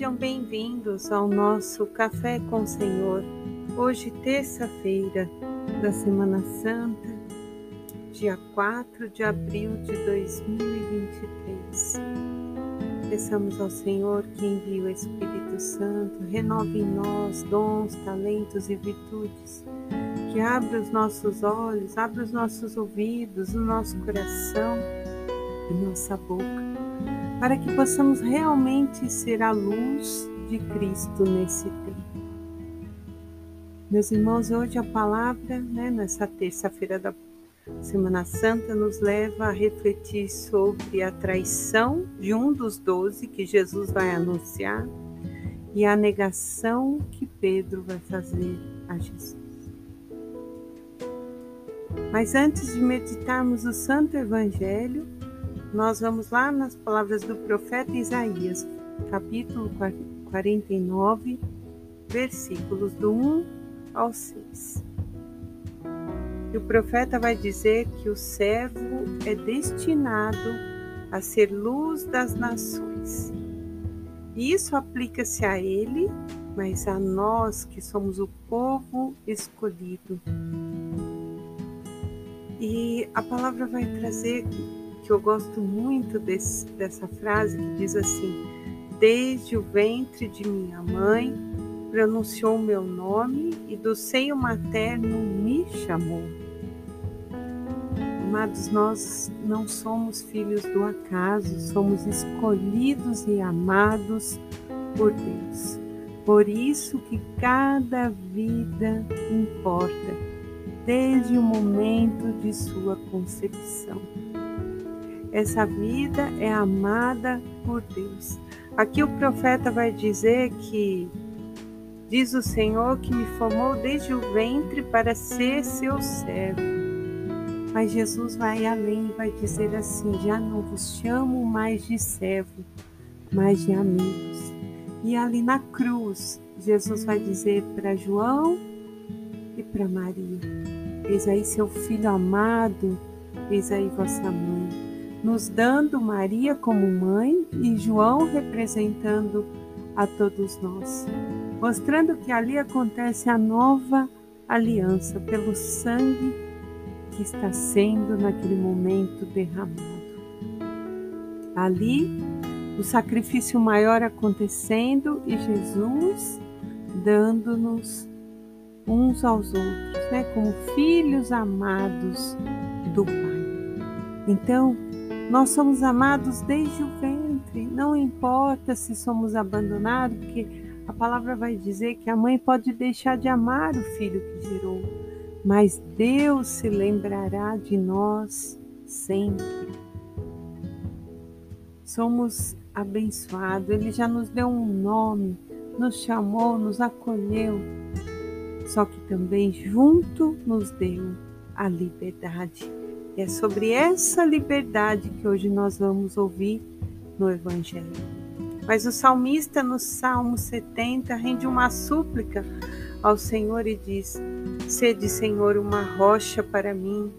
Sejam bem-vindos ao nosso Café com o Senhor. Hoje, terça-feira da Semana Santa, dia 4 de abril de 2023. Peçamos ao Senhor que envie o Espírito Santo, renove em nós dons, talentos e virtudes, que abra os nossos olhos, abra os nossos ouvidos, o nosso coração e nossa boca para que possamos realmente ser a luz de Cristo nesse tempo. Meus irmãos, hoje a palavra, né, nessa terça-feira da Semana Santa, nos leva a refletir sobre a traição de um dos doze que Jesus vai anunciar e a negação que Pedro vai fazer a Jesus. Mas antes de meditarmos o Santo Evangelho, nós vamos lá nas palavras do profeta Isaías, capítulo 49, versículos do 1 ao 6. E o profeta vai dizer que o servo é destinado a ser luz das nações. Isso aplica-se a ele, mas a nós que somos o povo escolhido. E a palavra vai trazer que eu gosto muito desse, dessa frase que diz assim: Desde o ventre de minha mãe pronunciou meu nome e do seio materno me chamou. Amados, nós não somos filhos do acaso, somos escolhidos e amados por Deus. Por isso que cada vida importa, desde o momento de sua concepção. Essa vida é amada por Deus. Aqui o profeta vai dizer que diz o Senhor que me formou desde o ventre para ser seu servo. Mas Jesus vai além e vai dizer assim: já não vos chamo mais de servo, mas de amigos. E ali na cruz, Jesus vai dizer para João e para Maria: Eis aí seu filho amado, eis aí vossa mãe nos dando Maria como mãe e João representando a todos nós, mostrando que ali acontece a nova aliança pelo sangue que está sendo naquele momento derramado. Ali, o sacrifício maior acontecendo e Jesus dando-nos uns aos outros, né, como filhos amados do Pai. Então, nós somos amados desde o ventre, não importa se somos abandonados, porque a palavra vai dizer que a mãe pode deixar de amar o filho que gerou, mas Deus se lembrará de nós sempre. Somos abençoados, Ele já nos deu um nome, nos chamou, nos acolheu, só que também junto nos deu a liberdade é sobre essa liberdade que hoje nós vamos ouvir no Evangelho. Mas o salmista, no Salmo 70, rende uma súplica ao Senhor e diz: Sede, Senhor, uma rocha para mim,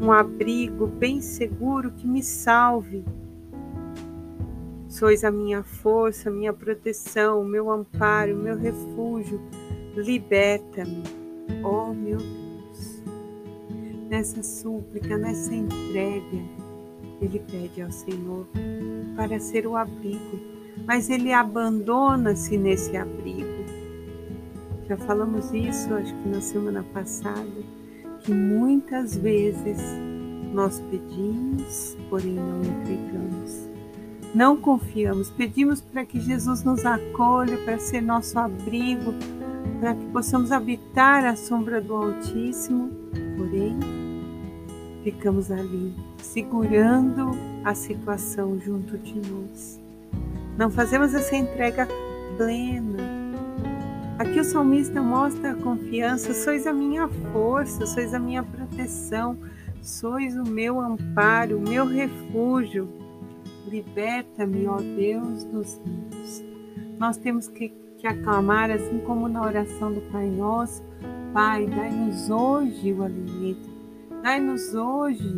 um abrigo bem seguro que me salve. Sois a minha força, minha proteção, meu amparo, meu refúgio. Liberta-me, ó oh, meu Deus nessa súplica, nessa entrega, ele pede ao Senhor para ser o abrigo, mas ele abandona-se nesse abrigo. Já falamos isso, acho que na semana passada, que muitas vezes nós pedimos, porém não entregamos. Não confiamos, pedimos para que Jesus nos acolha, para ser nosso abrigo, para que possamos habitar a sombra do Altíssimo, porém ficamos ali segurando a situação junto de nós. Não fazemos essa entrega plena. Aqui o salmista mostra a confiança: sois a minha força, sois a minha proteção, sois o meu amparo, o meu refúgio. Liberta-me, ó Deus dos rios. Nós temos que, que aclamar, assim como na oração do Pai Nosso: Pai, dai-nos hoje o alimento Dai-nos hoje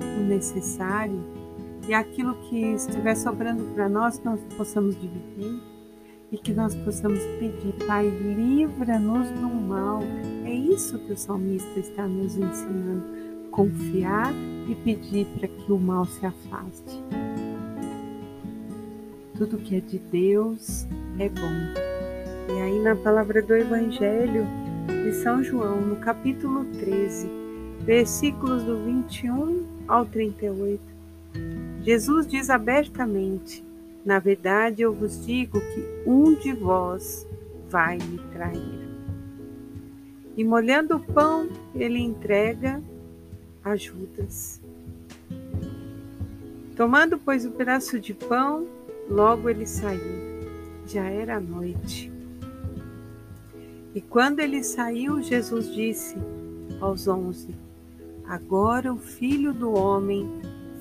o necessário e aquilo que estiver sobrando para nós, nós possamos dividir. e que nós possamos pedir, Pai, livra-nos do mal. É isso que o salmista está nos ensinando: confiar e pedir para que o mal se afaste. Tudo que é de Deus é bom. E aí, na palavra do Evangelho de São João, no capítulo 13, versículos do 21 ao 38, Jesus diz abertamente: Na verdade, eu vos digo que um de vós vai me trair. E molhando o pão, ele entrega a Judas. Tomando, pois, o pedaço de pão, logo ele saiu. Já era noite. E quando ele saiu, Jesus disse aos onze: Agora o Filho do Homem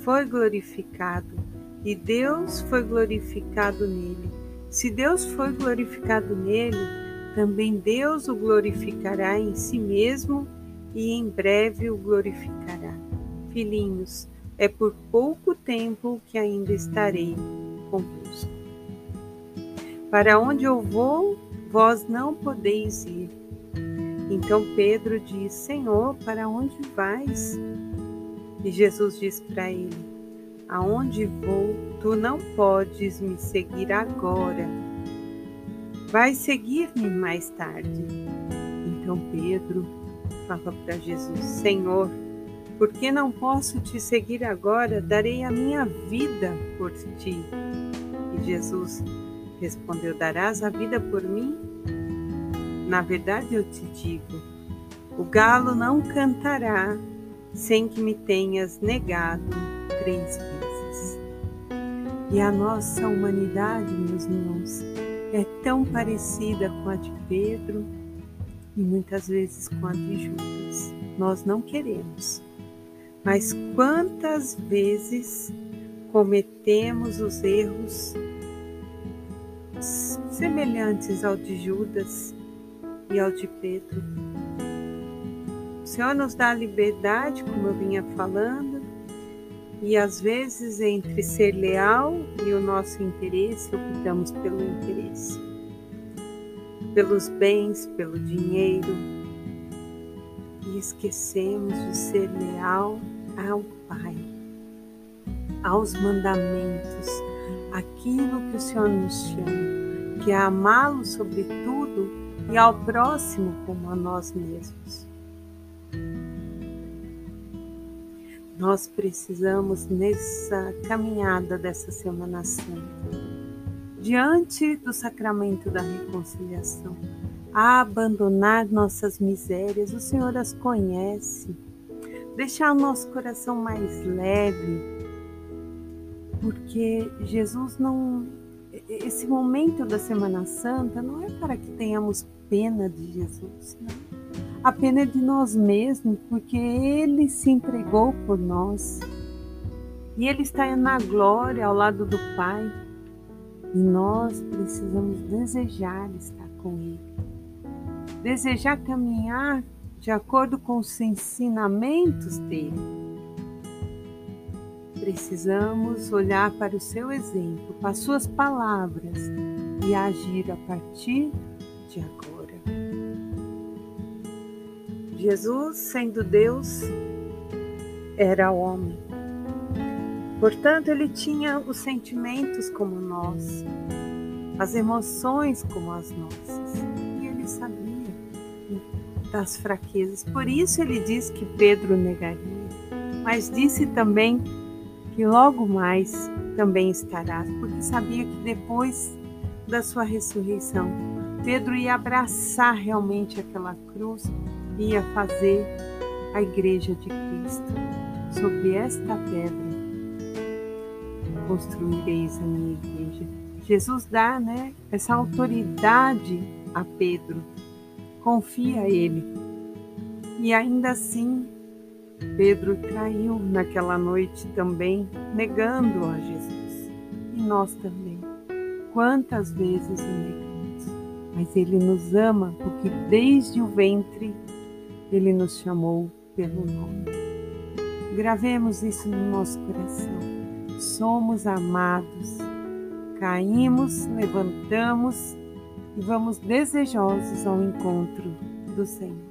foi glorificado e Deus foi glorificado nele. Se Deus foi glorificado nele, também Deus o glorificará em si mesmo e em breve o glorificará. Filhinhos, é por pouco tempo que ainda estarei convosco. Para onde eu vou, vós não podeis ir. Então Pedro diz: Senhor, para onde vais? E Jesus diz para ele: Aonde vou, tu não podes me seguir agora. Vai seguir-me mais tarde. Então Pedro fala para Jesus: Senhor, porque não posso te seguir agora, darei a minha vida por ti. E Jesus respondeu: Darás a vida por mim? Na verdade eu te digo: o galo não cantará sem que me tenhas negado três vezes. E a nossa humanidade, meus irmãos, é tão parecida com a de Pedro e muitas vezes com a de Judas. Nós não queremos. Mas quantas vezes cometemos os erros semelhantes ao de Judas e ao de Pedro? Senhor nos dá liberdade, como eu vinha falando, e às vezes entre ser leal e o nosso interesse, optamos pelo interesse, pelos bens, pelo dinheiro, e esquecemos de ser leal ao Pai, aos mandamentos, aquilo que o Senhor nos chama, que é amá-lo sobre tudo e ao próximo como a nós mesmos. Nós precisamos, nessa caminhada dessa Semana Santa, diante do sacramento da reconciliação, abandonar nossas misérias, o Senhor as conhece, deixar o nosso coração mais leve, porque Jesus não. Esse momento da Semana Santa não é para que tenhamos pena de Jesus, não a pena é de nós mesmos, porque Ele se entregou por nós. E Ele está na glória ao lado do Pai. E nós precisamos desejar estar com Ele. Desejar caminhar de acordo com os ensinamentos dele. Precisamos olhar para o seu exemplo, para as suas palavras e agir a partir de agora. Jesus, sendo Deus, era homem. Portanto, ele tinha os sentimentos como nós, as emoções como as nossas. E ele sabia das fraquezas. Por isso ele diz que Pedro negaria. Mas disse também que logo mais também estarás, porque sabia que depois da sua ressurreição, Pedro ia abraçar realmente aquela cruz ia fazer a igreja de Cristo. Sobre esta pedra construireis a minha igreja. Jesus dá, né, essa autoridade a Pedro. Confia a ele. E ainda assim, Pedro traiu naquela noite também, negando a Jesus. E nós também. Quantas vezes o negamos? Mas ele nos ama porque desde o ventre ele nos chamou pelo nome. Gravemos isso no nosso coração. Somos amados, caímos, levantamos e vamos desejosos ao encontro do Senhor.